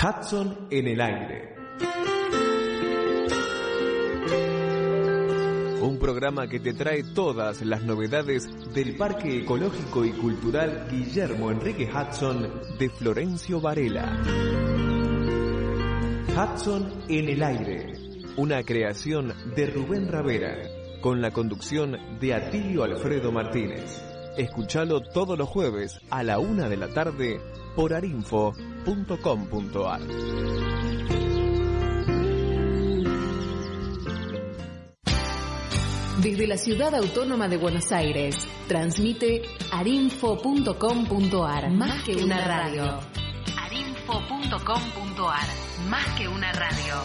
Hudson en el aire. Un programa que te trae todas las novedades del Parque Ecológico y Cultural Guillermo Enrique Hudson de Florencio Varela. Hudson en el aire. Una creación de Rubén Ravera, con la conducción de Atilio Alfredo Martínez. Escuchalo todos los jueves a la una de la tarde por arinfo.com.ar. Desde la ciudad autónoma de Buenos Aires, transmite arinfo.com.ar, más que una radio. arinfo.com.ar, más que una radio.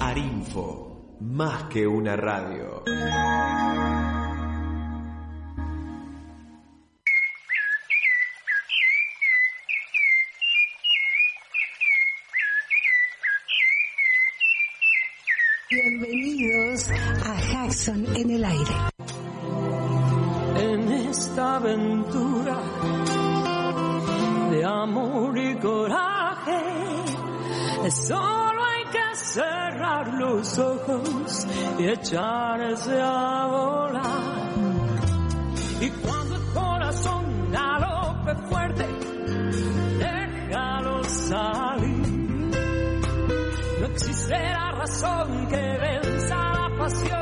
Arinfo, más que una radio. Aventura de amor y coraje, solo hay que cerrar los ojos y echarse a volar. Y cuando el corazón galope fuerte, déjalo salir. No existirá razón que venza la pasión,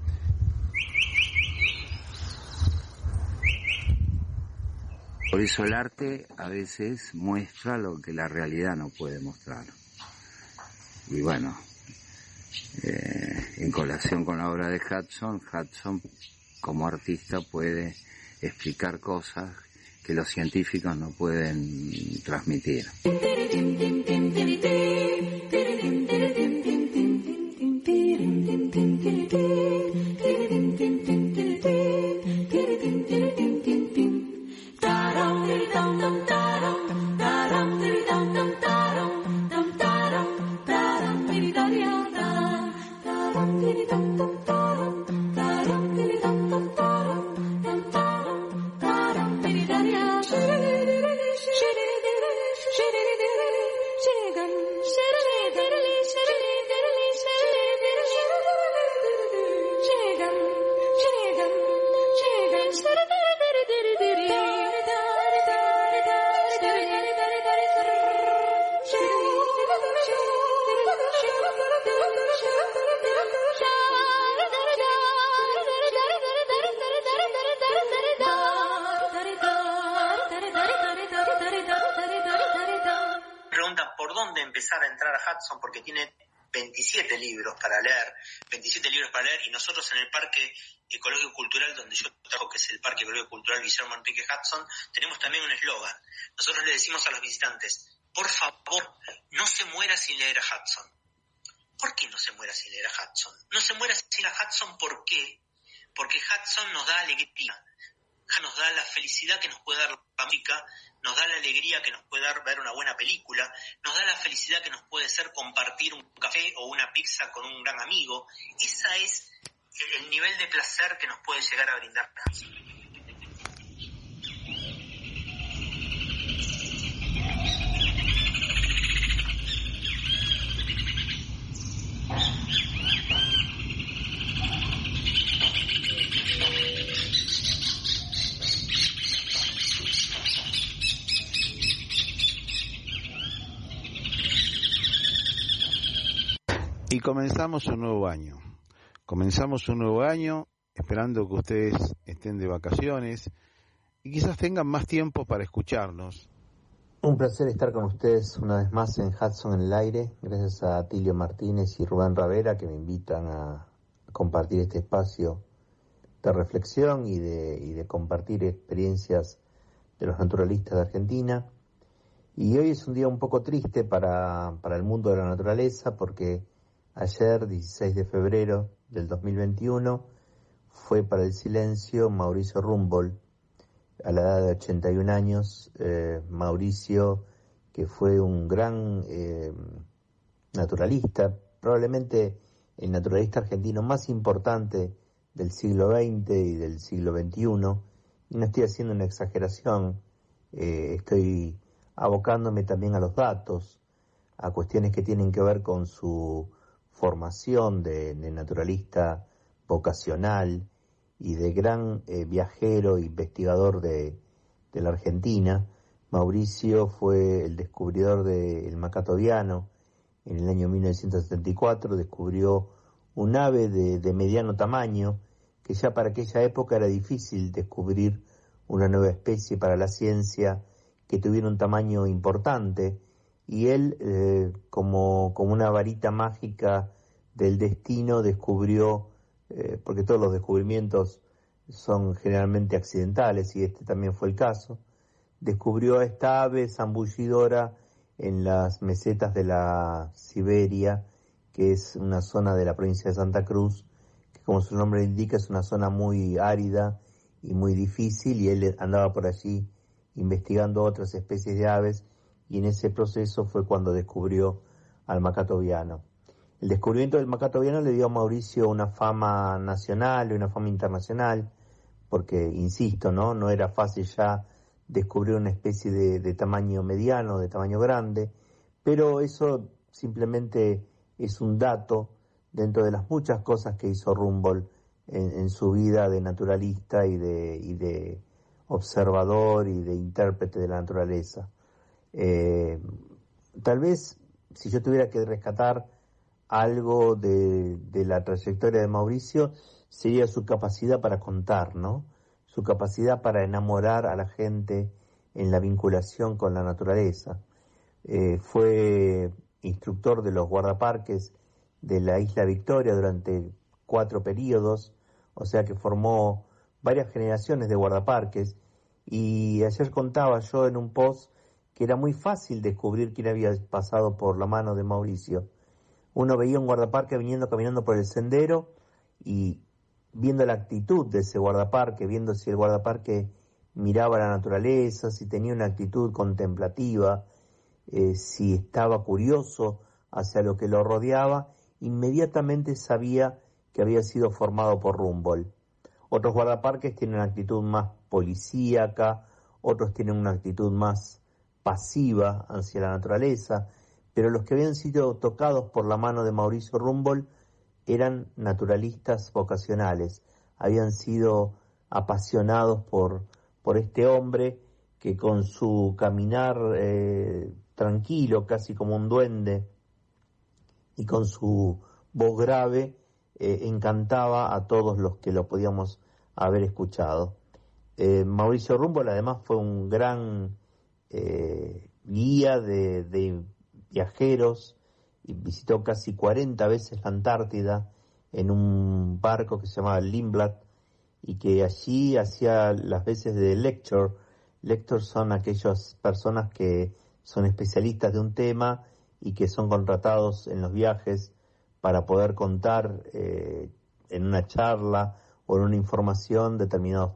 Por eso el arte a veces muestra lo que la realidad no puede mostrar. Y bueno, eh, en colación con la obra de Hudson, Hudson como artista puede explicar cosas que los científicos no pueden transmitir. Tenemos también un eslogan. Nosotros le decimos a los visitantes, por favor, no se muera sin leer a Hudson. ¿Por qué no se muera sin leer a Hudson? No se muera sin leer a Hudson, ¿por qué? Porque Hudson nos da alegría, nos da la felicidad que nos puede dar la música, nos da la alegría que nos puede dar ver una buena película, nos da la felicidad que nos puede ser compartir un café o una pizza con un gran amigo. Esa es el nivel de placer que nos puede llegar a brindar Hudson. Y comenzamos un nuevo año. Comenzamos un nuevo año esperando que ustedes estén de vacaciones y quizás tengan más tiempo para escucharnos. Un placer estar con ustedes una vez más en Hudson en el aire, gracias a Tilio Martínez y Rubén Ravera que me invitan a compartir este espacio de reflexión y de, y de compartir experiencias de los naturalistas de Argentina. Y hoy es un día un poco triste para, para el mundo de la naturaleza porque Ayer, 16 de febrero del 2021, fue para el silencio Mauricio Rumbold, a la edad de 81 años. Eh, Mauricio, que fue un gran eh, naturalista, probablemente el naturalista argentino más importante del siglo XX y del siglo XXI. Y no estoy haciendo una exageración, eh, estoy abocándome también a los datos, a cuestiones que tienen que ver con su formación de, naturalista vocacional y de gran eh, viajero e investigador de, la Argentina. Mauricio fue el descubridor del macatoviano en el año 1974, descubrió un ave de, mediano tamaño, que ya para aquella época era difícil descubrir una nueva especie para la ciencia que tuviera un tamaño importante y él, eh, como, como una varita mágica del destino, descubrió, eh, porque todos los descubrimientos son generalmente accidentales, y este también fue el caso, descubrió a esta ave zambullidora en las mesetas de la Siberia, que es una zona de la provincia de Santa Cruz, que como su nombre indica es una zona muy árida y muy difícil, y él andaba por allí investigando otras especies de aves y en ese proceso fue cuando descubrió al macatoviano. El descubrimiento del macatoviano le dio a Mauricio una fama nacional y una fama internacional, porque, insisto, no, no era fácil ya descubrir una especie de, tamaño mediano, de tamaño grande, pero eso simplemente es un dato dentro de las muchas cosas que hizo Rumbold en, su vida de naturalista y de, y de observador y de intérprete de la naturaleza. Eh, tal vez si yo tuviera que rescatar algo de, la trayectoria de Mauricio, sería su capacidad para contar, ¿no? Su capacidad para enamorar a la gente en la vinculación con la naturaleza. Eh, fue instructor de los guardaparques de la isla Victoria durante cuatro periodos, o sea que formó varias generaciones de guardaparques y ayer contaba yo en un post que era muy fácil descubrir quién había pasado por la mano de Mauricio. Uno veía un guardaparque viniendo caminando por el sendero y viendo la actitud de ese guardaparque, viendo si el guardaparque miraba la naturaleza, si tenía una actitud contemplativa, eh, si estaba curioso hacia lo que lo rodeaba, inmediatamente sabía que había sido formado por Rumbold. Otros guardaparques tienen una actitud más policíaca, otros tienen una actitud más pasiva hacia la naturaleza, pero los que habían sido tocados por la mano de Mauricio Rumbold eran naturalistas vocacionales, habían sido apasionados por, por este hombre que con su caminar eh, tranquilo, casi como un duende, y con su voz grave, eh, encantaba a todos los que lo podíamos haber escuchado. Eh, Mauricio Rumbold además fue un gran eh, guía de, viajeros y visitó casi 40 veces la Antártida en un barco que se llamaba Lindblad y que allí hacía las veces de lector. Lectors son aquellas personas que son especialistas de un tema y que son contratados en los viajes para poder contar eh, en una charla o en una información determinadas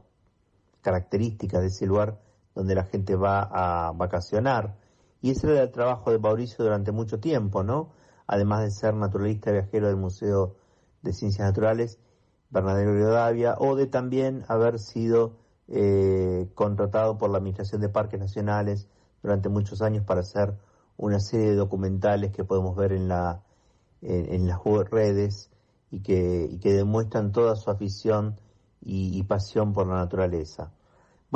características de ese lugar donde la gente va a vacacionar. Y ese era el trabajo de Mauricio durante mucho tiempo, ¿no? Además de ser naturalista viajero del Museo de Ciencias Naturales, Bernadette Rivadavia, o de también haber sido eh, contratado por la Administración de Parques Nacionales durante muchos años para hacer una serie de documentales que podemos ver en, la, en, las redes y que demuestran toda su afición y pasión por la naturaleza.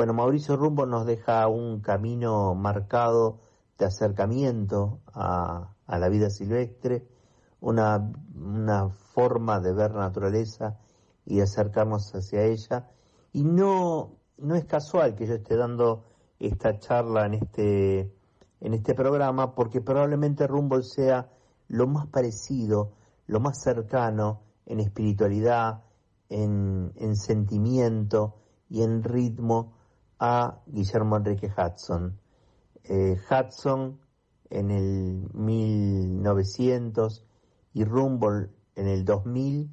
Bueno, Mauricio Rumbo nos deja un camino marcado de acercamiento a, la vida silvestre, una, forma de ver naturaleza y acercarnos hacia ella. Y no, no es casual que yo esté dando esta charla en este, en este programa, porque probablemente Rumble sea lo más parecido, lo más cercano en espiritualidad, en sentimiento y en ritmo a Guillermo Enrique Hudson. Eh, Hudson en el 1900 y Rumble en el 2000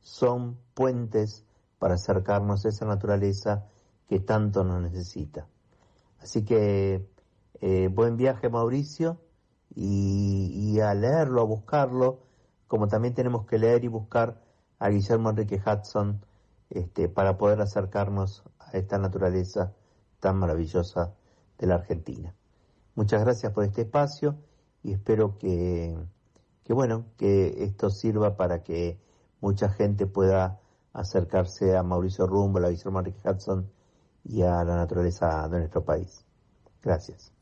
son puentes para acercarnos a esa naturaleza que tanto nos necesita. Así que eh, buen viaje Mauricio y, a leerlo, a buscarlo, como también tenemos que leer y buscar a Guillermo Enrique Hudson este, para poder acercarnos a esta naturaleza tan maravillosa de la Argentina. Muchas gracias por este espacio y espero que, que bueno, que esto sirva para que mucha gente pueda acercarse a Mauricio Rumbo, a Guillermo Enrique Hudson y a la naturaleza de nuestro país. Gracias.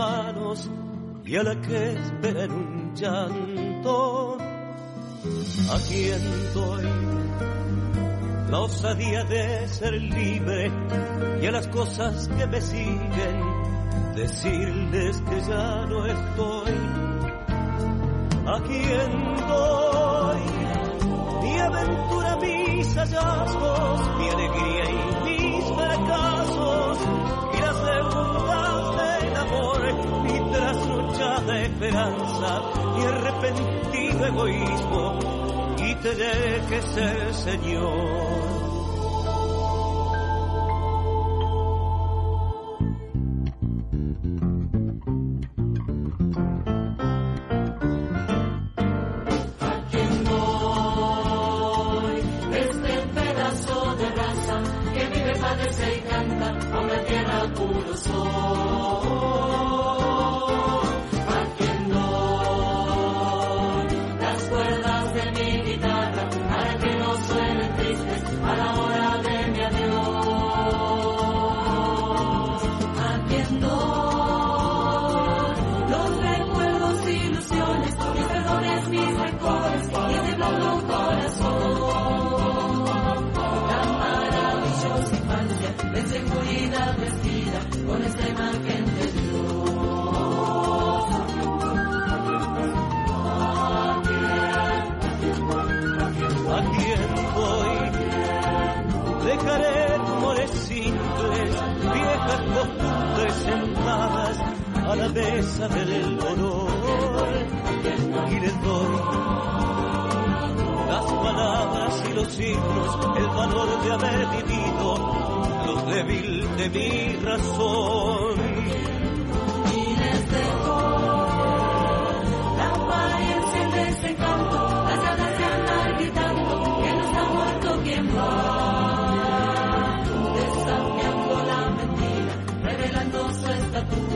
Manos y a la que espera en un llanto. ¿A quién doy la osadía de ser libre y a las cosas que me siguen decirles que ya no estoy? ¿A quién doy mi aventura, mis hallazgos, mi alegría y mis esperanza y arrepentido egoísmo, y te dejes ser Señor. con esta imagen de Dios. ¿A quién, a voy? Dejaré rumores simples, viejas costumbres sentadas a la mesa del dolor y les doy las palabras y los signos, el valor de haber vivido débil de mi razón. Miles de cosas, la apariencia de ese canto, las ganas de andar gritando, que no está muerto quien va. Desafiando la mentira, revelando su estatura.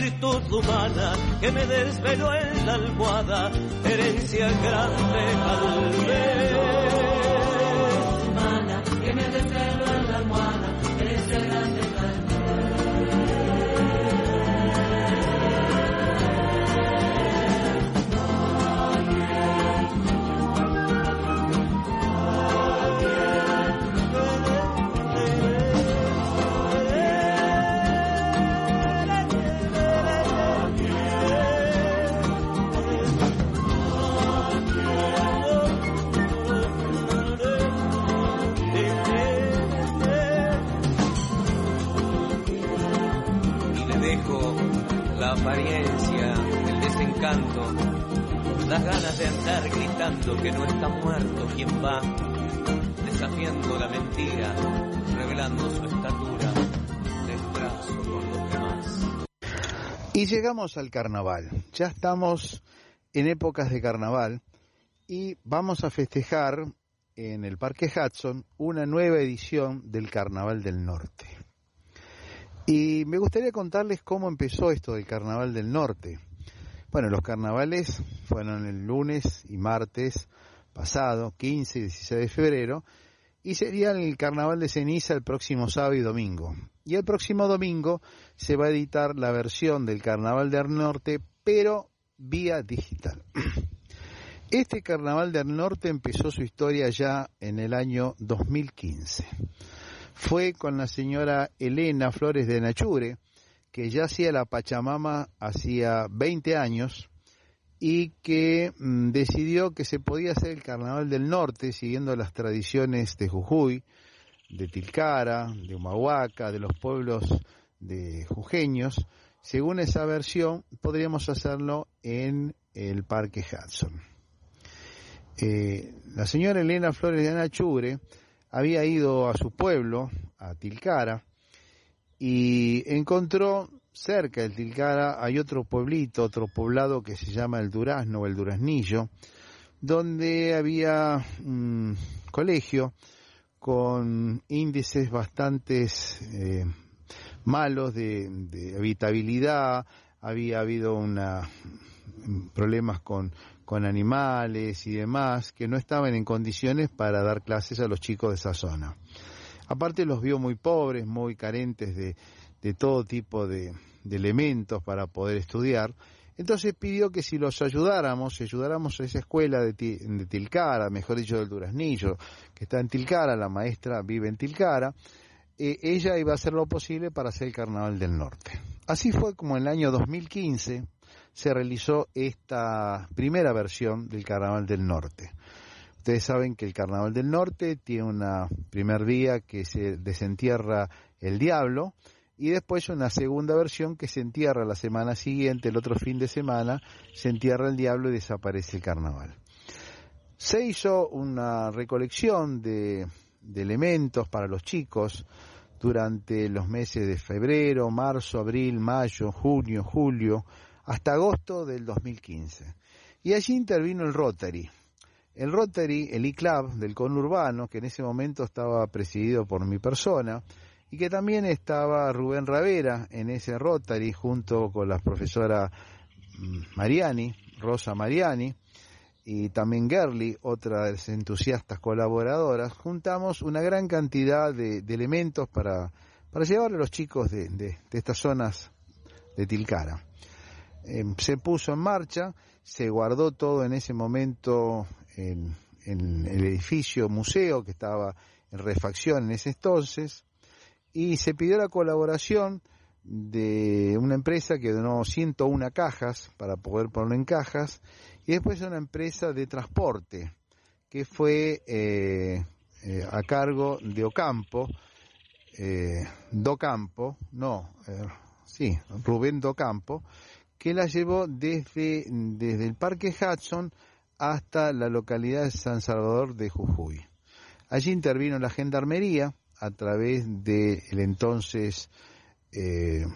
Virtud humana que me desveló en la almohada, herencia grande al Humana Las ganas de andar gritando que no está muerto quien va, desafiando la mentira, revelando su estatura, desbrazo con los demás. Y llegamos al carnaval. Ya estamos en épocas de carnaval y vamos a festejar en el Parque Hudson una nueva edición del Carnaval del Norte. Y me gustaría contarles cómo empezó esto del Carnaval del Norte. Bueno, los carnavales fueron el lunes y martes pasado, 15 y 16 de febrero, y sería el Carnaval de Ceniza el próximo sábado y domingo. Y el próximo domingo se va a editar la versión del Carnaval del Norte, pero vía digital. Este Carnaval del Norte empezó su historia ya en el año 2015. Fue con la señora Elena Flores de Nachure, que ya hacía la Pachamama hacía 20 años y que mm, decidió que se podía hacer el Carnaval del Norte siguiendo las tradiciones de Jujuy, de Tilcara, de Humahuaca, de los pueblos de jujeños. Según esa versión, podríamos hacerlo en el Parque Hudson. Eh, la señora Elena Flores de Anachure había ido a su pueblo, a Tilcara, y encontró cerca del Tilcara hay otro pueblito, otro poblado que se llama el Durazno o el Duraznillo, donde había un colegio con índices bastante eh, malos de, de, habitabilidad, había habido una, problemas con con animales y demás, que no estaban en condiciones para dar clases a los chicos de esa zona. Aparte los vio muy pobres, muy carentes de, de todo tipo de, elementos para poder estudiar, entonces pidió que si los ayudáramos, si ayudáramos a esa escuela de, de Tilcara, mejor dicho del Duraznillo, que está en Tilcara, la maestra vive en Tilcara, eh, ella iba a hacer lo posible para hacer el Carnaval del Norte. Así fue como en el año 2015, se realizó esta primera versión del Carnaval del Norte. Ustedes saben que el Carnaval del Norte tiene una primer día que se desentierra el diablo y después una segunda versión que se entierra la semana siguiente, el otro fin de semana, se entierra el diablo y desaparece el carnaval. Se hizo una recolección de, de elementos para los chicos durante los meses de febrero, marzo, abril, mayo, junio, julio, hasta agosto del 2015. Y allí intervino el Rotary. El Rotary, el ICLAB del conurbano, que en ese momento estaba presidido por mi persona, y que también estaba Rubén Ravera en ese Rotary junto con la profesora mm, Mariani, Rosa Mariani, y también Gerli, otra entusiastas colaboradoras, juntamos una gran cantidad de, elementos para, para llevar a los chicos de estas zonas de Tilcara. Em, se puso en marcha, se guardó todo en ese momento en, el edificio museo que estaba en refacción en ese entonces y se pidió la colaboración de una empresa que donó 101 cajas para poder ponerlo en cajas y después una empresa de transporte que fue eh, eh, a cargo de Ocampo, eh, Docampo, no, eh, sí, Rubén Docampo, que la llevó desde, desde el Parque Hudson hasta la localidad de San Salvador de Jujuy. Allí intervino la Gendarmería a través del el entonces eh,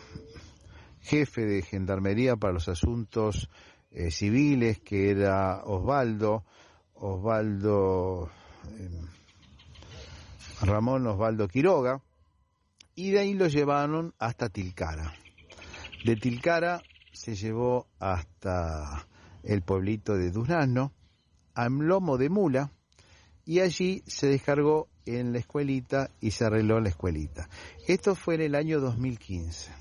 jefe de Gendarmería para los asuntos eh, civiles, que era Osvaldo, Osvaldo, eh, Ramón Osvaldo Quiroga, y de ahí lo llevaron hasta Tilcara. De Tilcara se llevó hasta el pueblito de Durazno, a lomo de mula, y allí se descargó en la escuelita y se arregló la escuelita. Esto fue en el año 2015.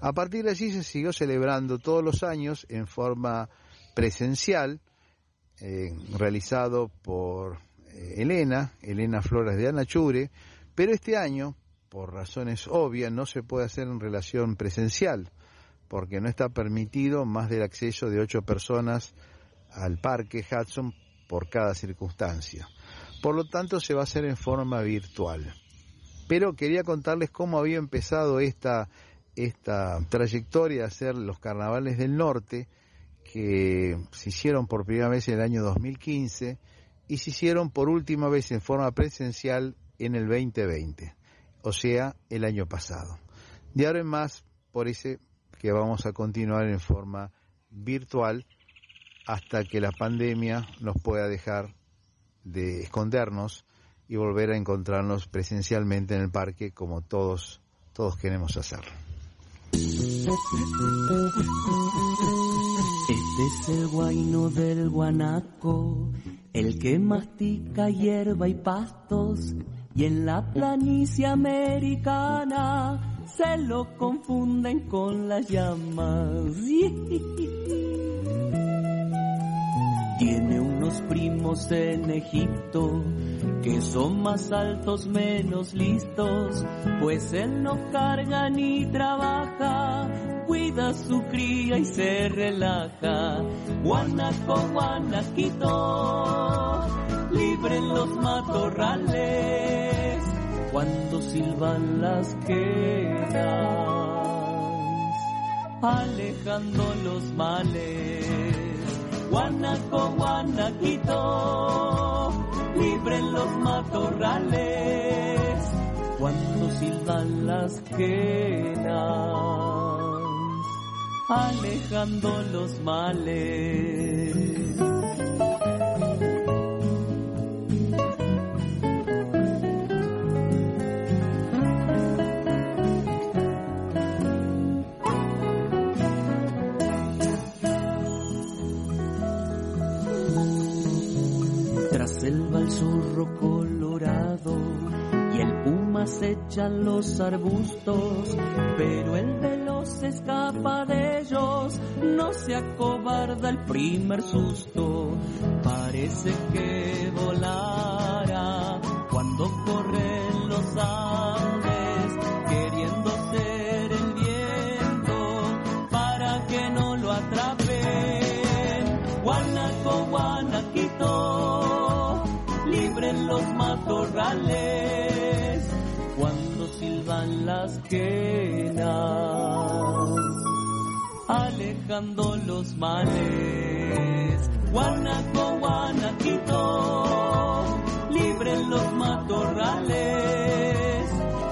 A partir de allí se siguió celebrando todos los años en forma presencial, eh, realizado por eh, Elena, Elena Flores de Anachure, pero este año, por razones obvias, no se puede hacer en relación presencial porque no está permitido más del acceso de ocho personas al parque Hudson por cada circunstancia. Por lo tanto, se va a hacer en forma virtual. Pero quería contarles cómo había empezado esta, esta trayectoria de hacer los carnavales del norte que se hicieron por primera vez en el año 2015 y se hicieron por última vez en forma presencial en el 2020, o sea, el año pasado. De ahora en más, por ese que vamos a continuar en forma virtual hasta que la pandemia nos pueda dejar de escondernos y volver a encontrarnos presencialmente en el parque como todos todos queremos hacerlo. Este es el guaino del guanaco, el que mastica hierba y pastos, y en la planicie americana se lo confunden con las llamas. Tiene unos primos en Egipto que son más altos, menos listos, pues él no carga ni trabaja, cuida su cría y se relaja. Guanaco, guanaquito, libre en los matorrales, cuando silban las quedas, alejando los males Guanaco, Guanaquito, libre en los matorrales, cuando silban las quenas, alejando los males. El puma se echan los arbustos, pero el veloz escapa de ellos, no se acobarda el primer susto, parece que volara cuando corren alejando los males. Guanaco, guanaquito, libre los matorrales.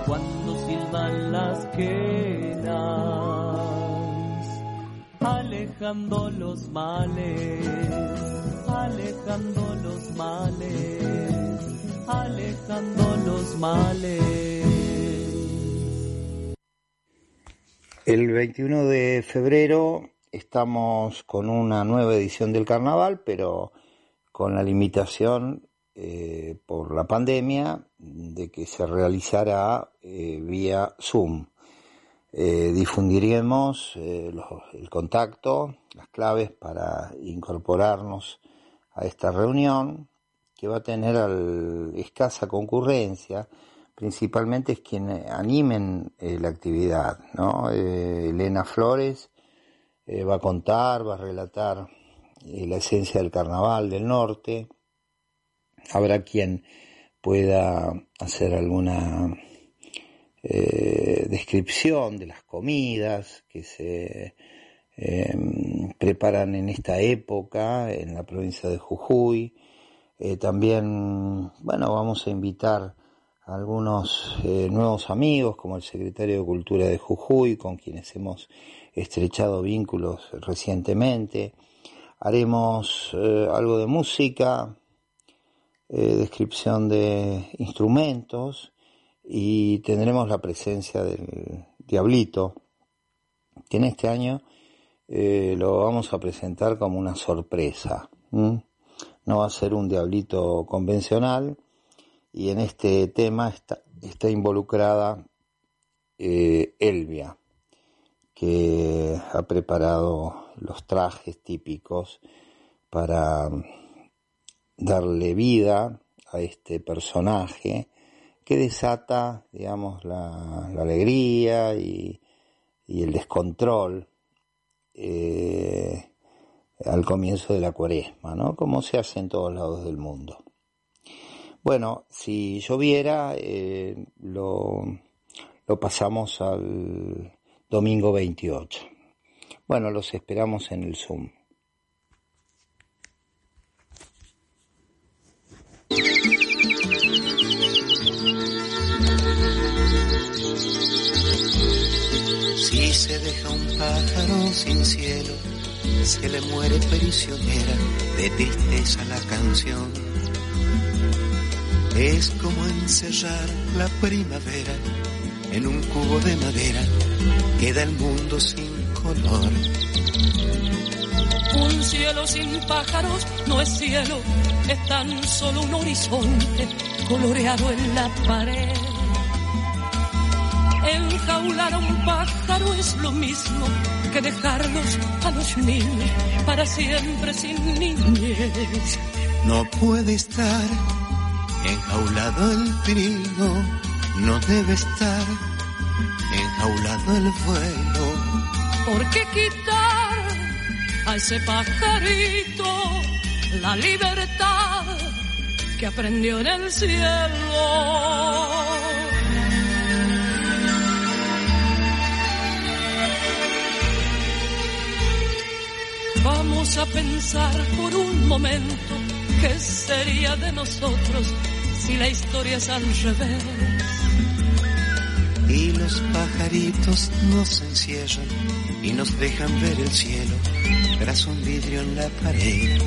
Cuando silban las quenas, alejando los males, alejando los males. Alejando los males. El 21 de febrero estamos con una nueva edición del carnaval, pero con la limitación eh, por la pandemia de que se realizará eh, vía Zoom. Eh, difundiremos el contacto, las claves para incorporarnos a esta reunión que va a tener escasa concurrencia, principalmente es quien animen eh, la actividad, ¿no? Eh, Elena Flores eh, va a contar, va a relatar la esencia del carnaval del norte, habrá quien pueda hacer alguna descripción de las comidas que se preparan en esta época en la provincia de Jujuy, eh, también, bueno, vamos a invitar algunos eh, nuevos amigos, como el secretario de Cultura de Jujuy, con quienes hemos estrechado vínculos recientemente. Haremos eh, algo de música, descripción de instrumentos y tendremos la presencia del Diablito, que en este año lo vamos a presentar como una sorpresa no va a ser un diablito convencional y en este tema está, involucrada eh, Elvia, que ha preparado los trajes típicos para darle vida a este personaje que desata, digamos, la, alegría y, el descontrol eh, al comienzo de la cuaresma, ¿no? Como se hace en todos lados del mundo. Bueno, si lloviera, eh, lo, lo pasamos al domingo 28. Bueno, los esperamos en el Zoom. Si se deja un pájaro sin cielo, se le muere prisionera de tristeza la canción. Es como encerrar la primavera en un cubo de madera, queda el mundo sin color. Un cielo sin pájaros no es cielo, es tan solo un horizonte coloreado en la pared. Enjaular a un pájaro es lo mismo que dejarlos a los niños para siempre sin niñez. No puede estar enjaulado el trigo, no debe estar enjaulado el vuelo. ¿Por qué quitar a ese pajarito la libertad que aprendió en el cielo? Vamos a pensar por un momento qué sería de nosotros si la historia es al revés. Y los pajaritos nos encierran y nos dejan ver el cielo tras un vidrio en la pared.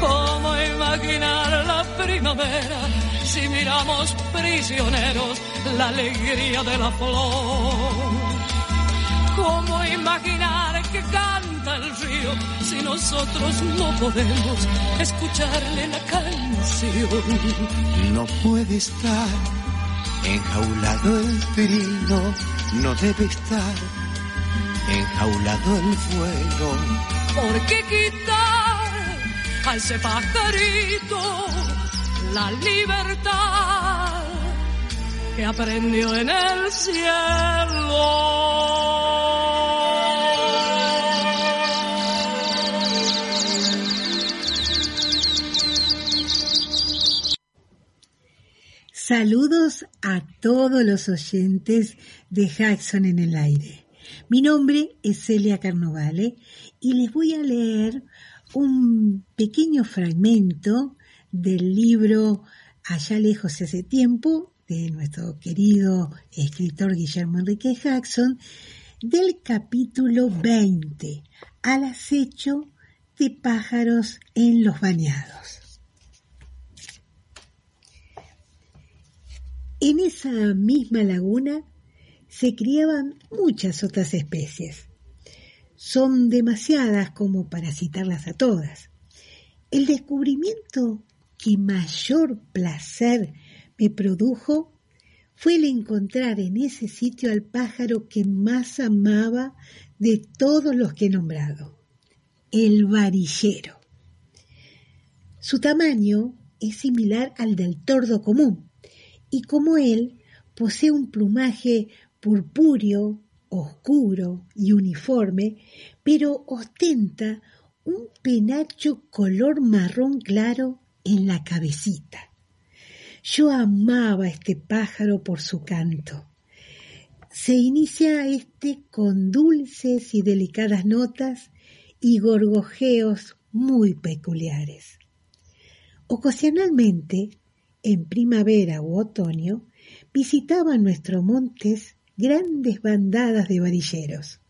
¿Cómo imaginar la primavera si miramos prisioneros la alegría de la flor? ¿Cómo imaginar que canta el río si nosotros no podemos escucharle la canción? No puede estar enjaulado el trino, no debe estar enjaulado el fuego. ¿Por qué quitar a ese pajarito la libertad que aprendió en el cielo? Saludos a todos los oyentes de Jackson en el aire. Mi nombre es Celia Carnovale y les voy a leer un pequeño fragmento del libro Allá lejos hace tiempo de nuestro querido escritor Guillermo Enrique Jackson del capítulo 20 al acecho de pájaros en los bañados. En esa misma laguna se criaban muchas otras especies. Son demasiadas como para citarlas a todas. El descubrimiento que mayor placer me produjo fue el encontrar en ese sitio al pájaro que más amaba de todos los que he nombrado, el varillero. Su tamaño es similar al del tordo común, y como él posee un plumaje purpúreo, oscuro y uniforme, pero ostenta un penacho color marrón claro en la cabecita. Yo amaba este pájaro por su canto. Se inicia este con dulces y delicadas notas y gorgojeos muy peculiares. Ocasionalmente en primavera u otoño, visitaban nuestros montes grandes bandadas de varilleros.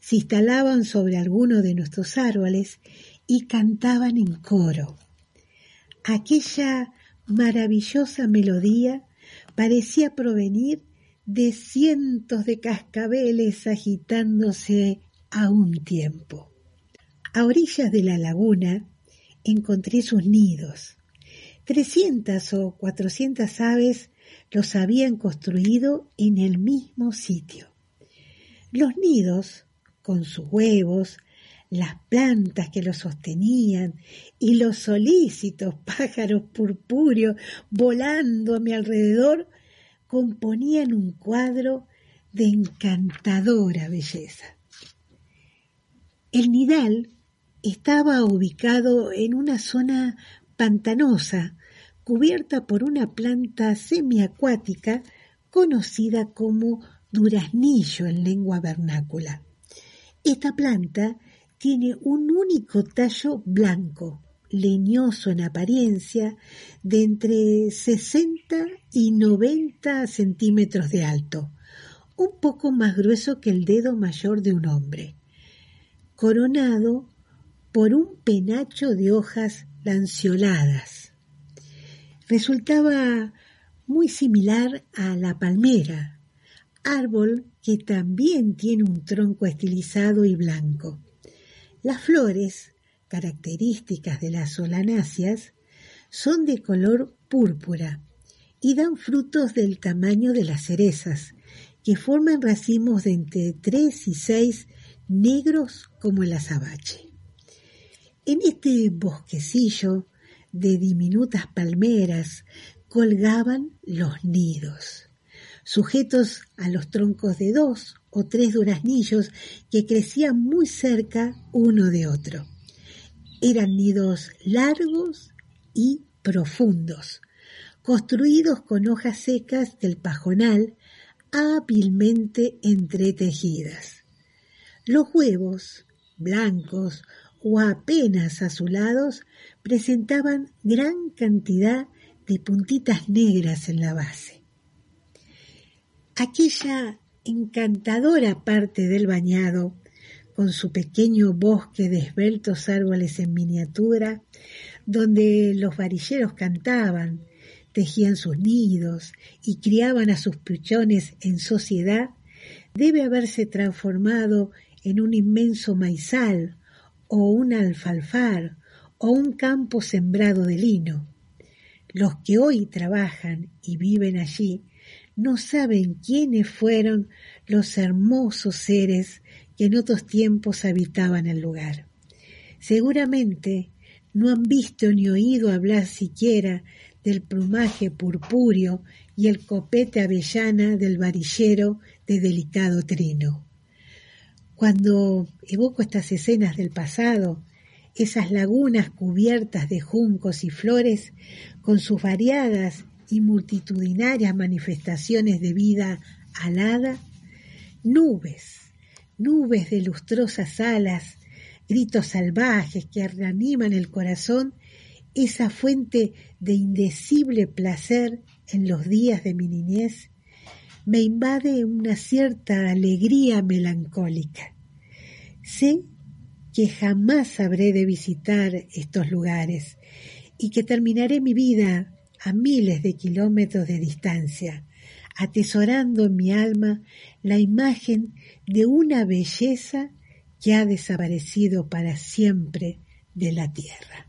Se instalaban sobre alguno de nuestros árboles y cantaban en coro. Aquella maravillosa melodía parecía provenir de cientos de cascabeles agitándose a un tiempo. A orillas de la laguna encontré sus nidos, Trescientas o cuatrocientas aves los habían construido en el mismo sitio. Los nidos, con sus huevos, las plantas que los sostenían y los solícitos pájaros purpúreos volando a mi alrededor, componían un cuadro de encantadora belleza. El nidal estaba ubicado en una zona pantanosa cubierta por una planta semiacuática conocida como duraznillo en lengua vernácula. Esta planta tiene un único tallo blanco, leñoso en apariencia, de entre 60 y 90 centímetros de alto, un poco más grueso que el dedo mayor de un hombre, coronado por un penacho de hojas lanceoladas. Resultaba muy similar a la palmera, árbol que también tiene un tronco estilizado y blanco. Las flores, características de las solanáceas, son de color púrpura y dan frutos del tamaño de las cerezas, que forman racimos de entre tres y seis negros como el azabache. En este bosquecillo de diminutas palmeras colgaban los nidos, sujetos a los troncos de dos o tres duraznillos que crecían muy cerca uno de otro. Eran nidos largos y profundos, construidos con hojas secas del pajonal hábilmente entretejidas. Los huevos, blancos o apenas azulados, presentaban gran cantidad de puntitas negras en la base. Aquella encantadora parte del bañado, con su pequeño bosque de esbeltos árboles en miniatura, donde los varilleros cantaban, tejían sus nidos y criaban a sus pichones en sociedad, debe haberse transformado en un inmenso maizal o un alfalfar o un campo sembrado de lino. Los que hoy trabajan y viven allí no saben quiénes fueron los hermosos seres que en otros tiempos habitaban el lugar. Seguramente no han visto ni oído hablar siquiera del plumaje purpúreo y el copete avellana del varillero de delicado trino. Cuando evoco estas escenas del pasado, esas lagunas cubiertas de juncos y flores, con sus variadas y multitudinarias manifestaciones de vida alada, nubes, nubes de lustrosas alas, gritos salvajes que reaniman el corazón esa fuente de indecible placer en los días de mi niñez, me invade una cierta alegría melancólica. Sé que jamás habré de visitar estos lugares y que terminaré mi vida a miles de kilómetros de distancia, atesorando en mi alma la imagen de una belleza que ha desaparecido para siempre de la tierra.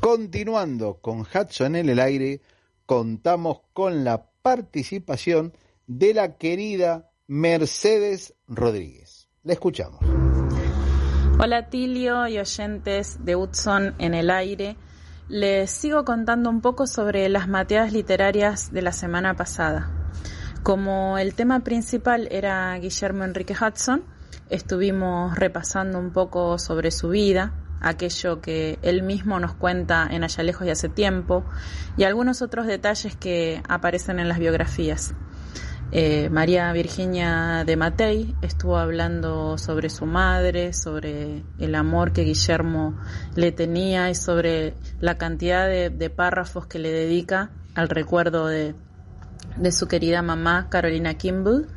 Continuando con Hudson en el aire, contamos con la participación de la querida Mercedes Rodríguez. La escuchamos. Hola Tilio y oyentes de Hudson en el aire. Les sigo contando un poco sobre las mateadas literarias de la semana pasada. Como el tema principal era Guillermo Enrique Hudson, estuvimos repasando un poco sobre su vida, aquello que él mismo nos cuenta en Allá lejos y hace tiempo, y algunos otros detalles que aparecen en las biografías. Eh, María Virginia de Matei estuvo hablando sobre su madre, sobre el amor que Guillermo le tenía y sobre la cantidad de, párrafos que le dedica al recuerdo de, de su querida mamá Carolina Kimball.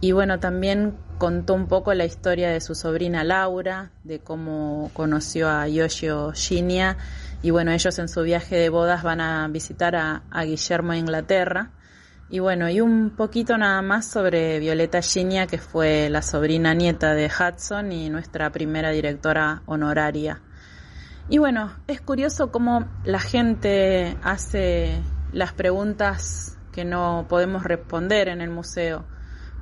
Y bueno, también contó un poco la historia de su sobrina Laura, de cómo conoció a Yoshio Shinya y bueno, ellos en su viaje de bodas van a visitar a, Guillermo en Inglaterra. Y bueno, y un poquito nada más sobre Violeta Shinya, que fue la sobrina nieta de Hudson y nuestra primera directora honoraria. Y bueno, es curioso cómo la gente hace las preguntas que no podemos responder en el museo.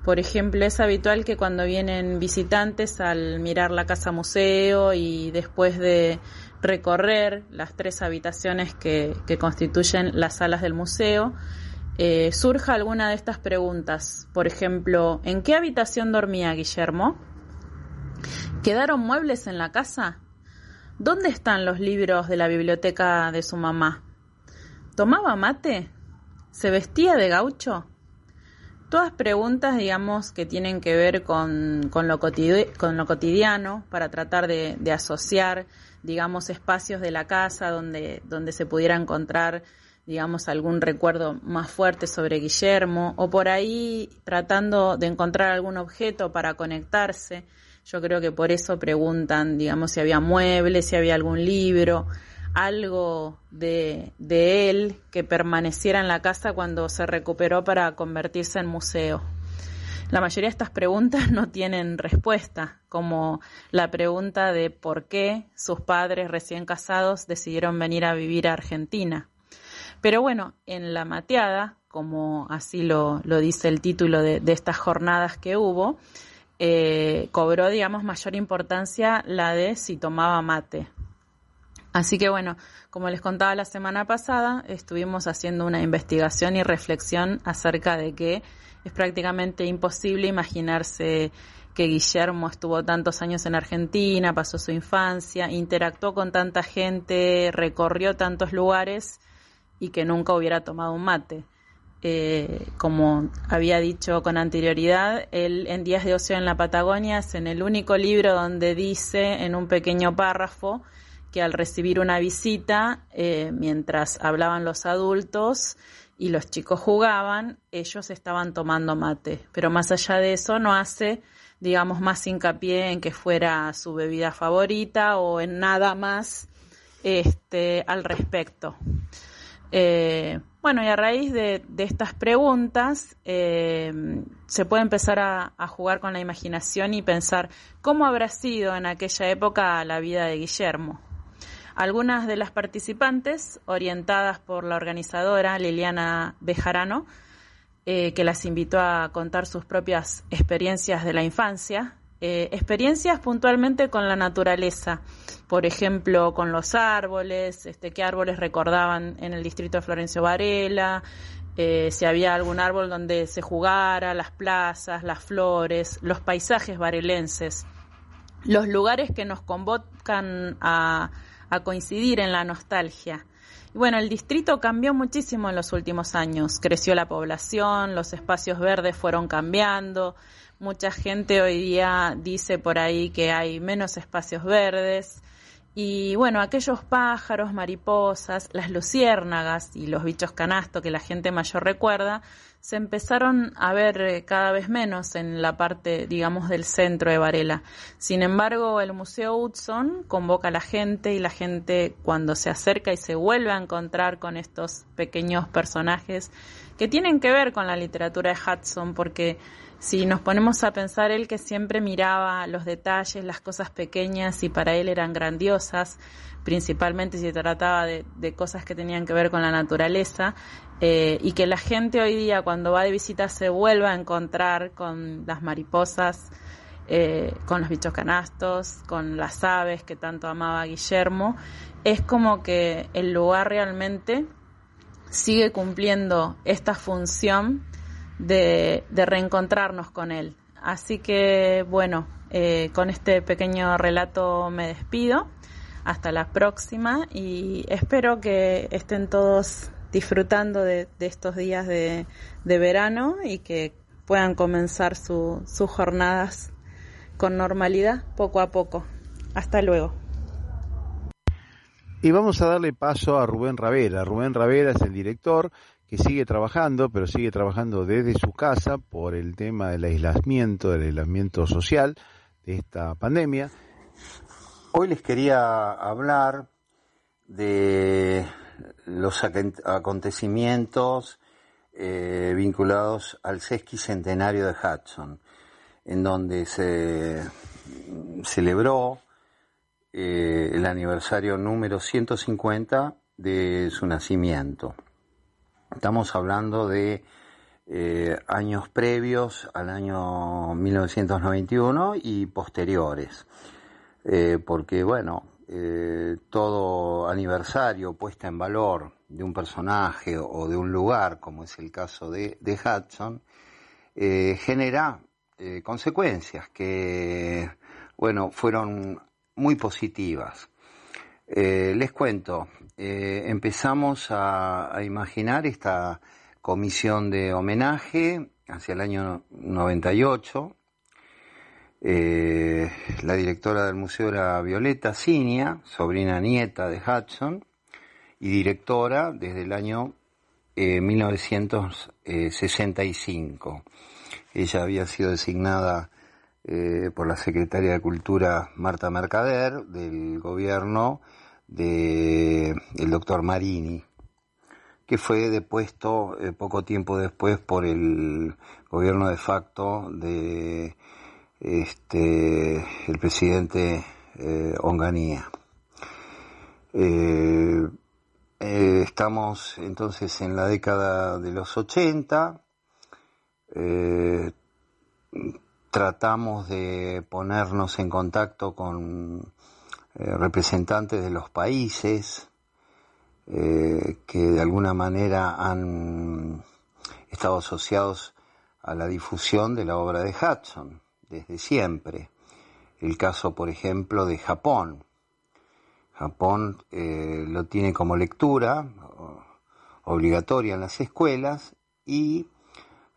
Por ejemplo, es habitual que cuando vienen visitantes al mirar la casa museo y después de recorrer las tres habitaciones que, constituyen las salas del museo, eh, surja alguna de estas preguntas. Por ejemplo, ¿en qué habitación dormía Guillermo? ¿Quedaron muebles en la casa? ¿Dónde están los libros de la biblioteca de su mamá? ¿Tomaba mate? ¿Se vestía de gaucho? Todas preguntas, digamos, que tienen que ver con, con, lo, con lo cotidiano para tratar de, de, asociar, digamos, espacios de la casa donde, donde se pudiera encontrar, digamos, algún recuerdo más fuerte sobre Guillermo o por ahí tratando de encontrar algún objeto para conectarse. Yo creo que por eso preguntan, digamos, si había muebles, si había algún libro algo de, de, él que permaneciera en la casa cuando se recuperó para convertirse en museo. La mayoría de estas preguntas no tienen respuesta, como la pregunta de por qué sus padres recién casados decidieron venir a vivir a Argentina. Pero bueno, en la mateada, como así lo, dice el título de, de, estas jornadas que hubo, eh, cobró, digamos, mayor importancia la de si tomaba mate. Así que bueno, como les contaba la semana pasada, estuvimos haciendo una investigación y reflexión acerca de que es prácticamente imposible imaginarse que Guillermo estuvo tantos años en Argentina, pasó su infancia, interactuó con tanta gente, recorrió tantos lugares y que nunca hubiera tomado un mate. Eh, como había dicho con anterioridad, él en Días de Ocio en la Patagonia es en el único libro donde dice en un pequeño párrafo que al recibir una visita, eh, mientras hablaban los adultos y los chicos jugaban, ellos estaban tomando mate. Pero más allá de eso, no hace, digamos, más hincapié en que fuera su bebida favorita o en nada más este, al respecto. Eh, bueno, y a raíz de, estas preguntas eh, se puede empezar a, a, jugar con la imaginación y pensar cómo habrá sido en aquella época la vida de Guillermo. Algunas de las participantes, orientadas por la organizadora Liliana Bejarano, eh, que las invitó a contar sus propias experiencias de la infancia, eh, experiencias puntualmente con la naturaleza, por ejemplo, con los árboles, este, qué árboles recordaban en el distrito de Florencio Varela, eh, si había algún árbol donde se jugara, las plazas, las flores, los paisajes varelenses, los lugares que nos convocan a a coincidir en la nostalgia. Bueno, el distrito cambió muchísimo en los últimos años. Creció la población, los espacios verdes fueron cambiando. Mucha gente hoy día dice por ahí que hay menos espacios verdes. Y bueno, aquellos pájaros, mariposas, las luciérnagas y los bichos canasto que la gente mayor recuerda, se empezaron a ver eh, cada vez menos en la parte, digamos, del centro de Varela. Sin embargo, el Museo Hudson convoca a la gente y la gente cuando se acerca y se vuelve a encontrar con estos pequeños personajes que tienen que ver con la literatura de Hudson, porque si nos ponemos a pensar, él que siempre miraba los detalles, las cosas pequeñas y para él eran grandiosas, principalmente si se trataba de, de cosas que tenían que ver con la naturaleza, eh, y que la gente hoy día cuando va de visita se vuelva a encontrar con las mariposas, eh, con los bichos canastos, con las aves que tanto amaba Guillermo, es como que el lugar realmente sigue cumpliendo esta función de, reencontrarnos con él. Así que bueno, eh, con este pequeño relato me despido. Hasta la próxima y espero que estén todos disfrutando de, estos días de, verano y que puedan comenzar sus jornadas con normalidad poco a poco. Hasta luego. Y vamos a darle paso a Rubén Ravera. Rubén Ravera es el director que sigue trabajando, pero sigue trabajando desde su casa por el tema del aislamiento, del aislamiento social de esta pandemia. Hoy les quería hablar de los acontecimientos eh, vinculados al sesquicentenario de Hudson, en donde se celebró eh, el aniversario número 150 de su nacimiento. Estamos hablando de eh, años previos al año 1991 y posteriores, porque bueno, eh, todo aniversario, puesta en valor de un personaje o de un lugar, como es el caso de, Hudson, eh, genera eh, consecuencias que, bueno, fueron muy positivas. les cuento, empezamos a, imaginar esta comisión de homenaje hacia el año 98. Eh, la directora del museo era Violeta Cinia, sobrina nieta de Hudson, y directora desde el año 1965. Ella había sido designada eh, por la secretaria de Cultura Marta Mercader del gobierno del el doctor Marini, que fue depuesto eh, poco tiempo después por el gobierno de facto de este el presidente eh, Onganía. Eh, estamos entonces en la década de los 80. Eh, tratamos de ponernos en contacto con eh, representantes de los países que de alguna manera han estado asociados a la difusión de la obra de Hudson desde siempre. El caso, por ejemplo, de Japón Japón eh, lo tiene como lectura obligatoria en las escuelas y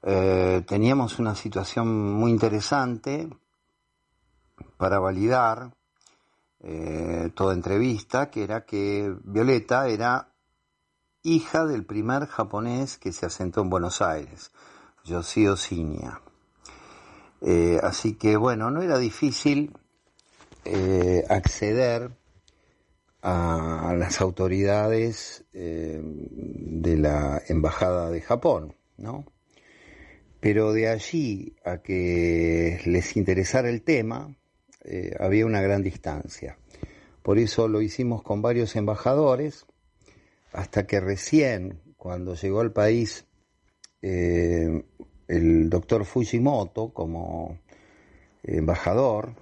eh, teníamos una situación muy interesante para validar eh, toda entrevista, que era que Violeta era hija del primer japonés que se asentó en Buenos Aires, Yoshio Shinya. así que bueno, no era difícil acceder a las autoridades eh, de la Embajada de Japón, ¿no? Pero de allí a que les interesara el tema, eh, había una gran distancia. Por eso lo hicimos con varios embajadores, hasta que recién, cuando llegó al país eh, el doctor Fujimoto como embajador,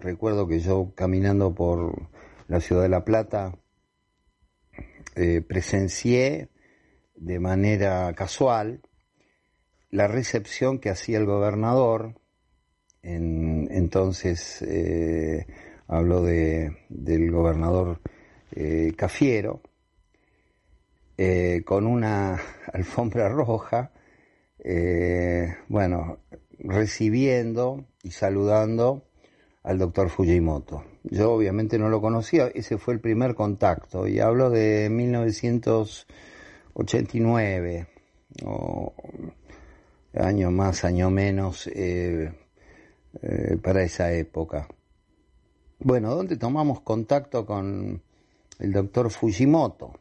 recuerdo que yo caminando por la ciudad de La Plata, eh, presencié de manera casual la recepción que hacía el gobernador, entonces eh, habló de, del gobernador eh, Cafiero, con una alfombra roja, bueno, recibiendo y saludando al doctor Fujimoto. Yo obviamente no lo conocía, ese fue el primer contacto y hablo de 1989, o año más, año menos, eh, eh, para esa época. Bueno, ¿dónde tomamos contacto con el doctor Fujimoto?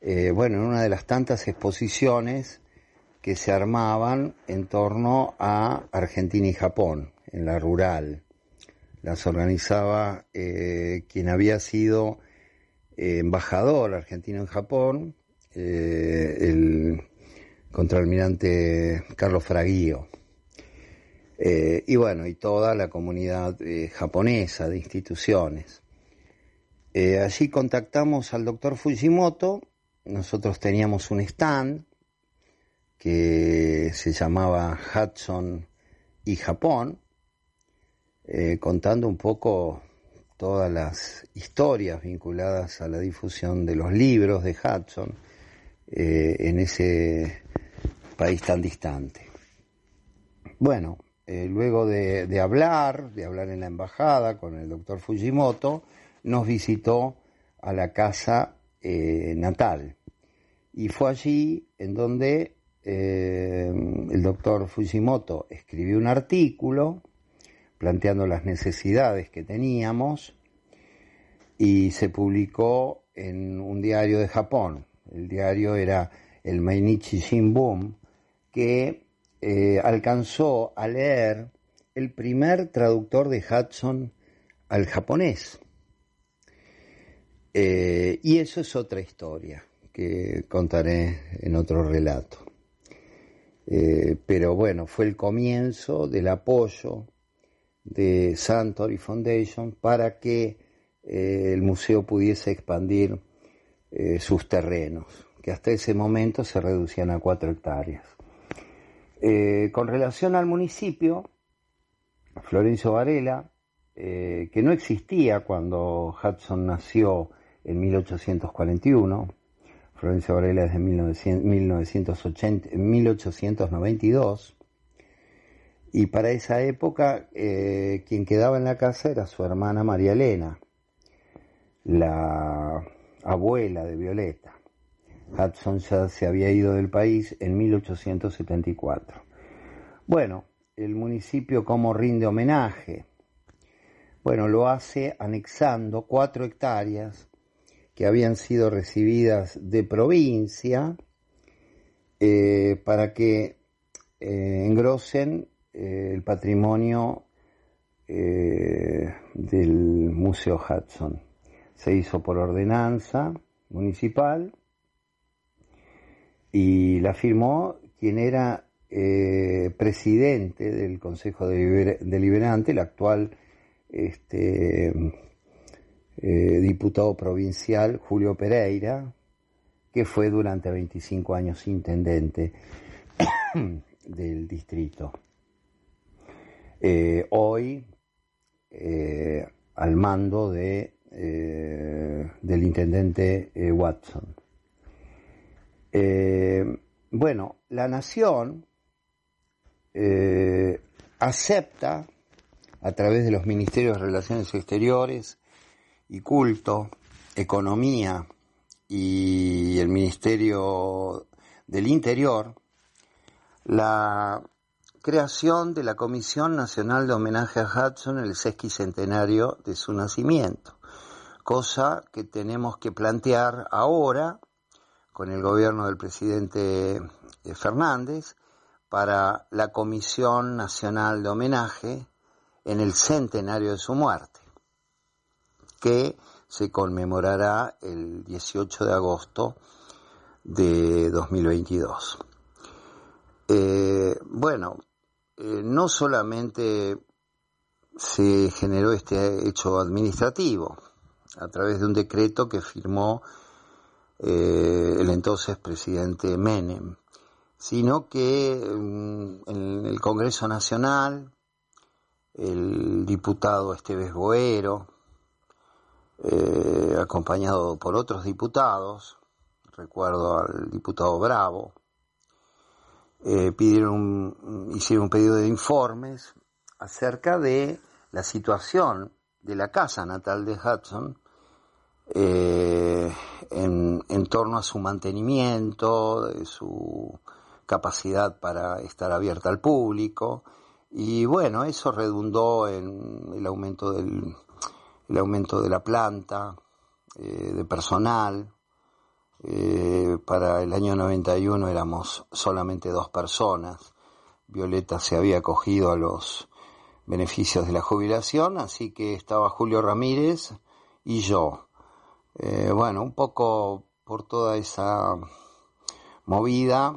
Eh, bueno, en una de las tantas exposiciones que se armaban en torno a Argentina y Japón, en la rural las organizaba eh, quien había sido embajador argentino en Japón, el contraalmirante Carlos Fraguío. Y bueno, y toda la comunidad japonesa de instituciones. allí contactamos al doctor Fujimoto, nosotros teníamos un stand que se llamaba Hudson y Japón, eh, contando un poco todas las historias vinculadas a la difusión de los libros de Hudson eh, en ese país tan distante. Bueno, eh, luego de, hablar, de hablar en la embajada con el doctor Fujimoto, nos visitó a la casa natal. Y fue allí en donde el doctor Fujimoto escribió un artículo planteando las necesidades que teníamos y se publicó en un diario de Japón. El diario era el Mainichi Shimbun, que eh, alcanzó a leer el primer traductor de Hudson al japonés. Eh, y eso es otra historia que contaré en otro relato. Eh, pero bueno, fue el comienzo del apoyo de Santori Foundation para que el museo pudiese expandir sus terrenos, que hasta ese momento se reducían a cuatro hectáreas. Eh, con relación al municipio, Florencio Varela, que no existía cuando Hudson nació en 1841, Florencio Varela es de 1980, 1892, y para esa época eh, quien quedaba en la casa era su hermana María Elena, la abuela de Violeta. Hudson ya se había ido del país en 1874. Bueno, el municipio como rinde homenaje. Bueno, lo hace anexando cuatro hectáreas que habían sido recibidas de provincia eh, para que eh, engrosen eh, el patrimonio del Museo Hudson. Se hizo por ordenanza municipal y la firmó quien era presidente del Consejo Deliberante, el actual este, diputado provincial Julio Pereira, que fue durante 25 años intendente del distrito. Eh, hoy eh, al mando de, eh, del intendente Watson. Bueno, la nación acepta a través de los ministerios de Relaciones Exteriores y Culto, Economía y el Ministerio del Interior, la creación de la Comisión Nacional de Homenaje a Hudson en el sesquicentenario de su nacimiento, cosa que tenemos que plantear ahora con el gobierno del presidente eh, Fernández para la Comisión Nacional de Homenaje en el centenario de su muerte, que se conmemorará el 18 de agosto de 2022. Eh, bueno, eh, no solamente se generó este hecho administrativo a través de un decreto que firmó eh, el entonces presidente Menem, sino que mm, en el Congreso Nacional el diputado Esteves Boero, acompañado por otros diputados, recuerdo al diputado Bravo, eh, pidieron hicieron un pedido de informes acerca de la situación de la casa natal de Hudson eh, en, en, torno a su mantenimiento, de su capacidad para estar abierta al público y bueno, eso redundó en el aumento del el aumento de la planta, eh, de personal, eh, para el año 91 éramos solamente dos personas. Violeta se había acogido a los beneficios de la jubilación, así que estaba Julio Ramírez y yo. Eh, bueno, un poco por toda esa movida,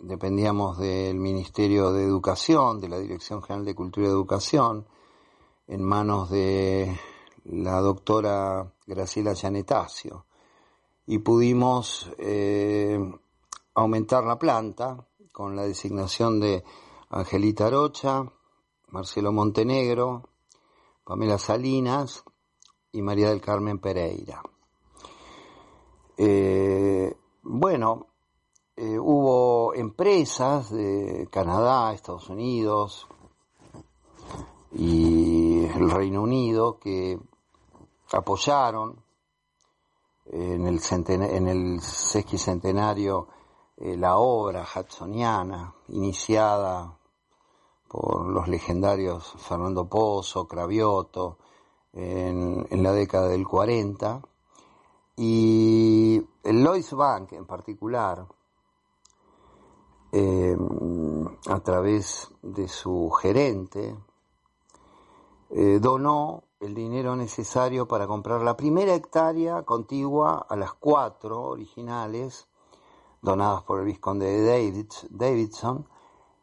dependíamos del Ministerio de Educación, de la Dirección General de Cultura y Educación, en manos de la doctora Graciela Gianetacio. Y pudimos eh, aumentar la planta con la designación de Angelita Rocha, Marcelo Montenegro, Pamela Salinas y María del Carmen Pereira. Eh, bueno, eh, hubo empresas de Canadá, Estados Unidos y el Reino Unido que apoyaron en el, en sesquicentenario eh, la obra hudsoniana iniciada por los legendarios Fernando Pozo, Cravioto, en, la década del 40, y el Lloyds Bank en particular, eh, a través de su gerente, eh, donó el dinero necesario para comprar la primera hectárea contigua a las cuatro originales donadas por el vizconde de Davidson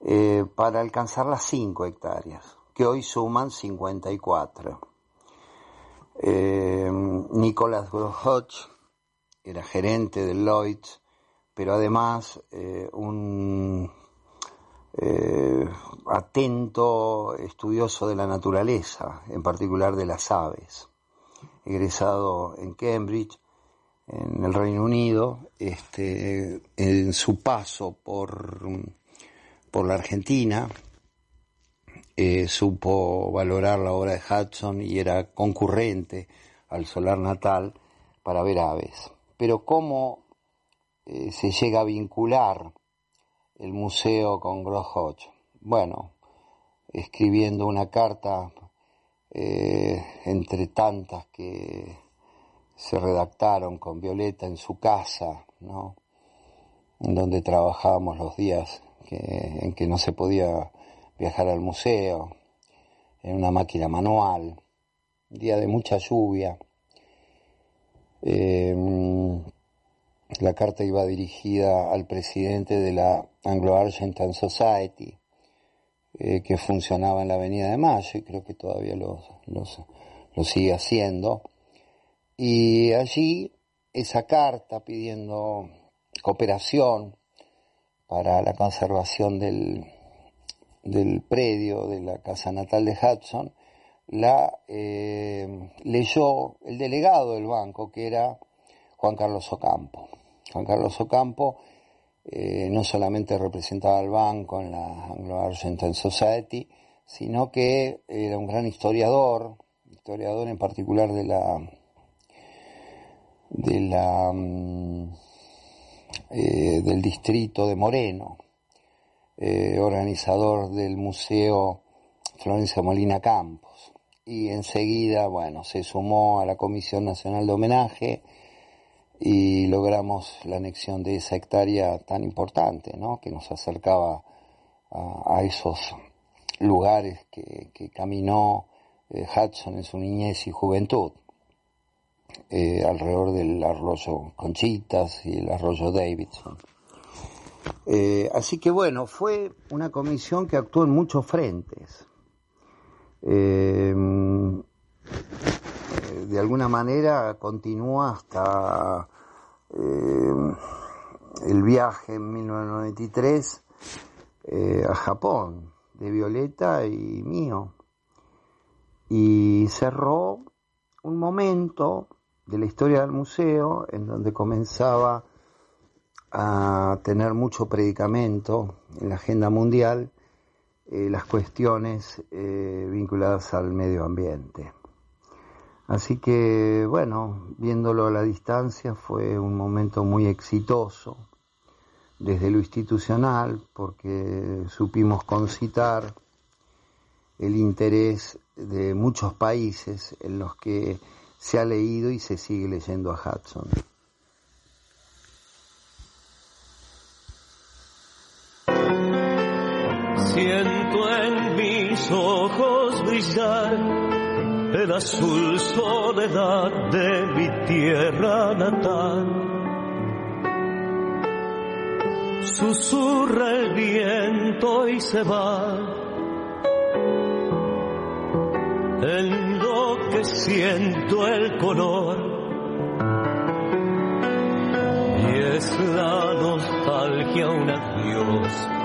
eh, para alcanzar las cinco hectáreas, que hoy suman 54. Eh, Nicholas Hodge era gerente de Lloyds, pero además eh, un eh, atento estudioso de la naturaleza, en particular de las aves, egresado en Cambridge, en el Reino Unido, este, en su paso por, por la Argentina, eh, supo valorar la obra de Hudson y era concurrente al solar natal para ver aves. Pero cómo eh, se llega a vincular el museo con Gross Hodge. Bueno, escribiendo una carta eh, entre tantas que se redactaron con Violeta en su casa, ¿no? donde trabajábamos los días en que no se podía viajar al museo, en una máquina manual, día de mucha lluvia. Eh, la carta iba dirigida al presidente de la Anglo-Argentine Society, eh, que funcionaba en la Avenida de Mayo y creo que todavía lo sigue haciendo. Y allí esa carta pidiendo cooperación para la conservación del, del predio de la casa natal de Hudson, la eh, leyó el delegado del banco, que era Juan Carlos Ocampo. Juan Carlos Ocampo eh, no solamente representaba al banco en la Anglo-Argentine Society, sino que era un gran historiador, historiador en particular de la de la mm, eh, del distrito de Moreno, eh, organizador del Museo Florencia Molina Campos. Y enseguida, bueno, se sumó a la Comisión Nacional de Homenaje y logramos la anexión de esa hectárea tan importante, ¿no? Que nos acercaba a, esos lugares que, caminó eh, Hudson en su niñez y juventud. Eh, alrededor del arroyo Conchitas y el arroyo Davidson. Eh, así que bueno, fue una comisión que actuó en muchos frentes. Eh, de alguna manera continúa hasta el viaje en 1993 a Japón de Violeta y mío. Y cerró un momento de la historia del museo, en donde comenzaba a tener mucho predicamento en la agenda mundial eh, las cuestiones eh, vinculadas al medio ambiente. Así que, bueno, viéndolo a la distancia fue un momento muy exitoso desde lo institucional, porque supimos concitar el interés de muchos países en los que se ha leído y se sigue leyendo a Hudson. Siento en mis ojos brillar el azul soledad de mi tierra natal. Susurra el viento y se va en lo que siento el color. Y es la nostalgia un adiós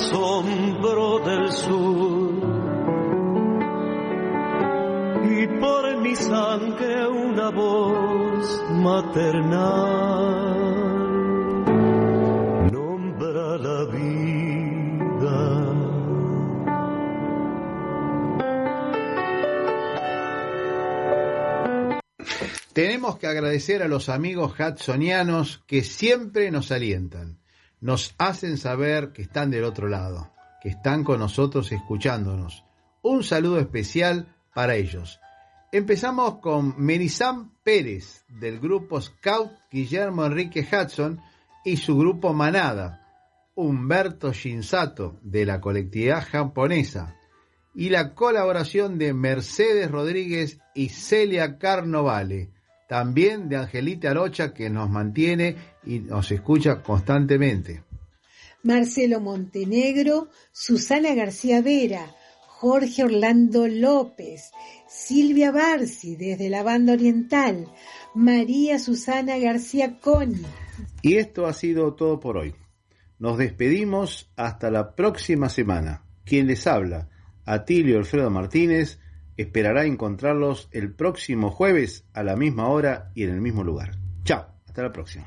asombro del sur. Y por mi sangre una voz maternal. Tenemos que agradecer a los amigos hudsonianos que siempre nos alientan, nos hacen saber que están del otro lado, que están con nosotros escuchándonos. Un saludo especial para ellos. Empezamos con Merizam Pérez del grupo Scout Guillermo Enrique Hudson y su grupo Manada, Humberto Shinsato de la colectividad japonesa y la colaboración de Mercedes Rodríguez y Celia Carnovale también de Angelita Arocha que nos mantiene y nos escucha constantemente. Marcelo Montenegro, Susana García Vera, Jorge Orlando López, Silvia Barci desde la banda oriental, María Susana García Coni. Y esto ha sido todo por hoy. Nos despedimos hasta la próxima semana. Quien les habla, Atilio Alfredo Martínez, esperará encontrarlos el próximo jueves a la misma hora y en el mismo lugar. Chao, hasta la próxima.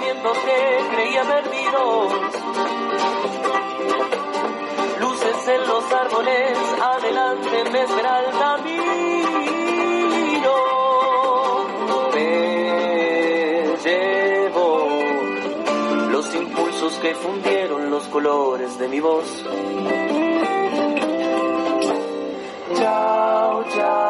que creía perdidos. Luces en los árboles, adelante me espera el camino. Me llevo los impulsos que fundieron los colores de mi voz. Chao, chao,